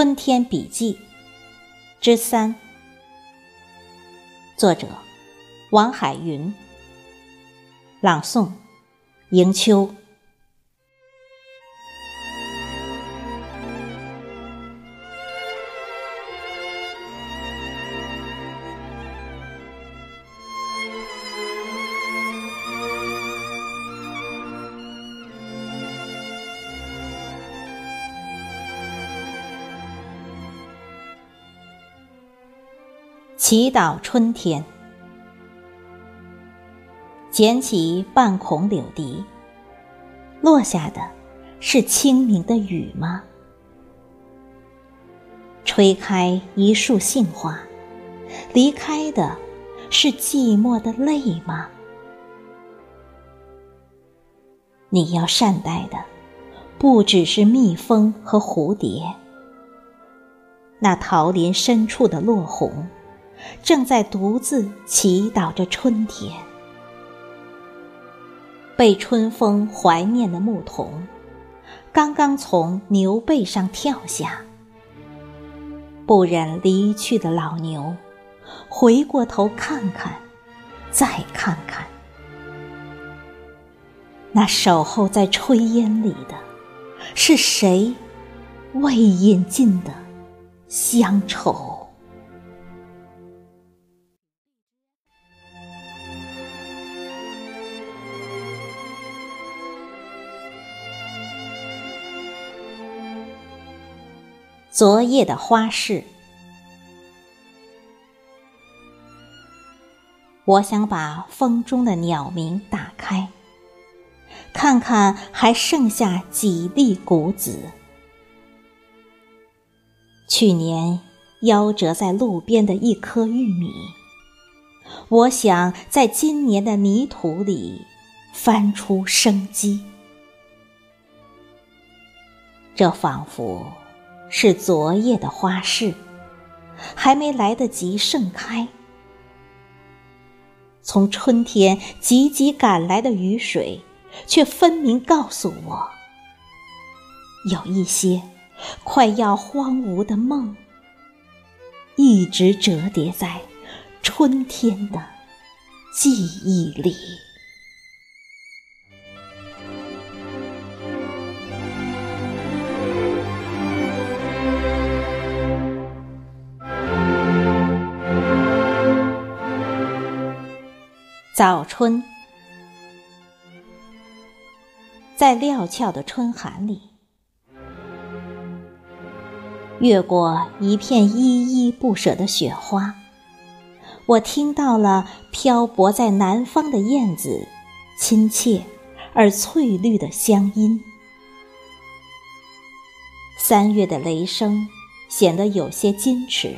春天笔记之三，作者王海云，朗诵迎秋。祈祷春天，捡起半孔柳笛，落下的是清明的雨吗？吹开一束杏花，离开的是寂寞的泪吗？你要善待的，不只是蜜蜂和蝴蝶，那桃林深处的落红。正在独自祈祷着春天，被春风怀念的牧童，刚刚从牛背上跳下，不忍离去的老牛，回过头看看，再看看，那守候在炊烟里的，是谁未饮尽的乡愁？昨夜的花市，我想把风中的鸟鸣打开，看看还剩下几粒谷子。去年夭折在路边的一颗玉米，我想在今年的泥土里翻出生机。这仿佛……是昨夜的花市，还没来得及盛开。从春天急急赶来的雨水，却分明告诉我，有一些快要荒芜的梦，一直折叠在春天的记忆里。早春，在料峭的春寒里，越过一片依依不舍的雪花，我听到了漂泊在南方的燕子亲切而翠绿的乡音。三月的雷声显得有些矜持，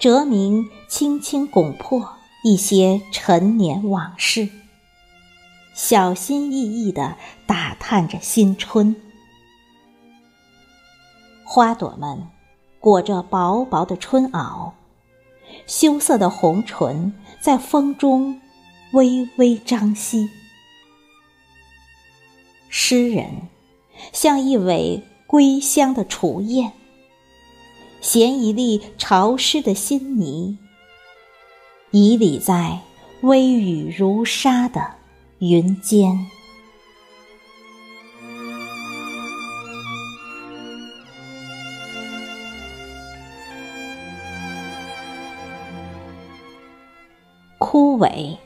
哲鸣轻轻拱破。一些陈年往事，小心翼翼地打探着新春。花朵们裹着薄薄的春袄，羞涩的红唇在风中微微张翕。诗人像一尾归乡的雏雁，衔一粒潮湿的新泥。遗里在微雨如纱的云间，枯萎，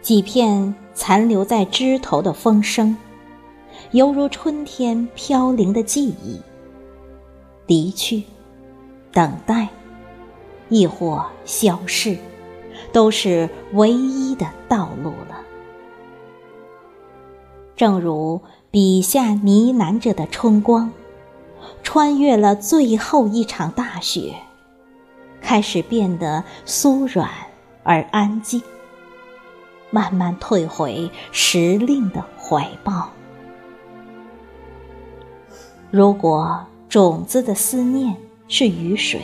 几片残留在枝头的风声，犹如春天飘零的记忆，离去，等待。亦或消逝，都是唯一的道路了。正如笔下呢喃着的春光，穿越了最后一场大雪，开始变得酥软而安静，慢慢退回时令的怀抱。如果种子的思念是雨水。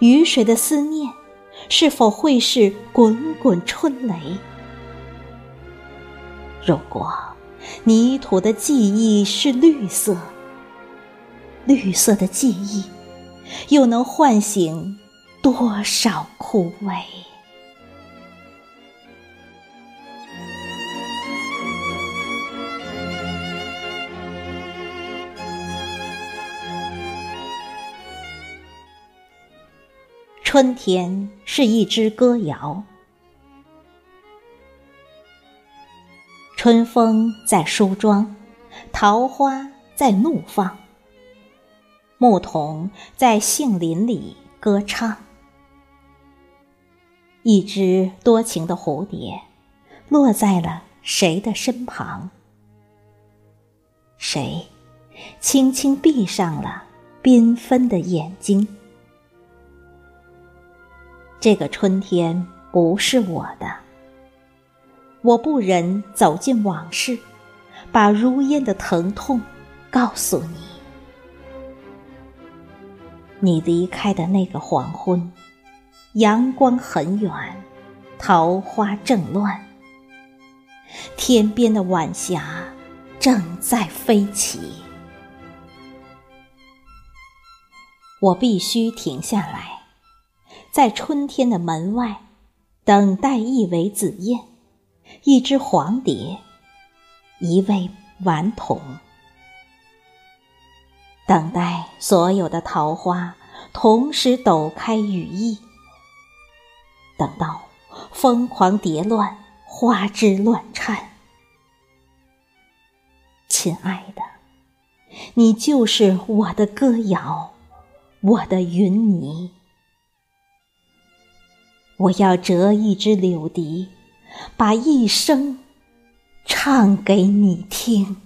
雨水的思念，是否会是滚滚春雷？如果泥土的记忆是绿色，绿色的记忆又能唤醒多少枯萎？春天是一支歌谣。春风在梳妆，桃花在怒放，牧童在杏林里歌唱。一只多情的蝴蝶，落在了谁的身旁？谁轻轻闭上了缤纷的眼睛？这个春天不是我的。我不忍走进往事，把如烟的疼痛告诉你。你离开的那个黄昏，阳光很远，桃花正乱，天边的晚霞正在飞起。我必须停下来，在春天的门外，等待一尾紫燕。一只黄蝶，一位顽童，等待所有的桃花同时抖开羽翼，等到疯狂蝶乱，花枝乱颤。亲爱的，你就是我的歌谣，我的云霓。我要折一支柳笛。把一生唱给你听。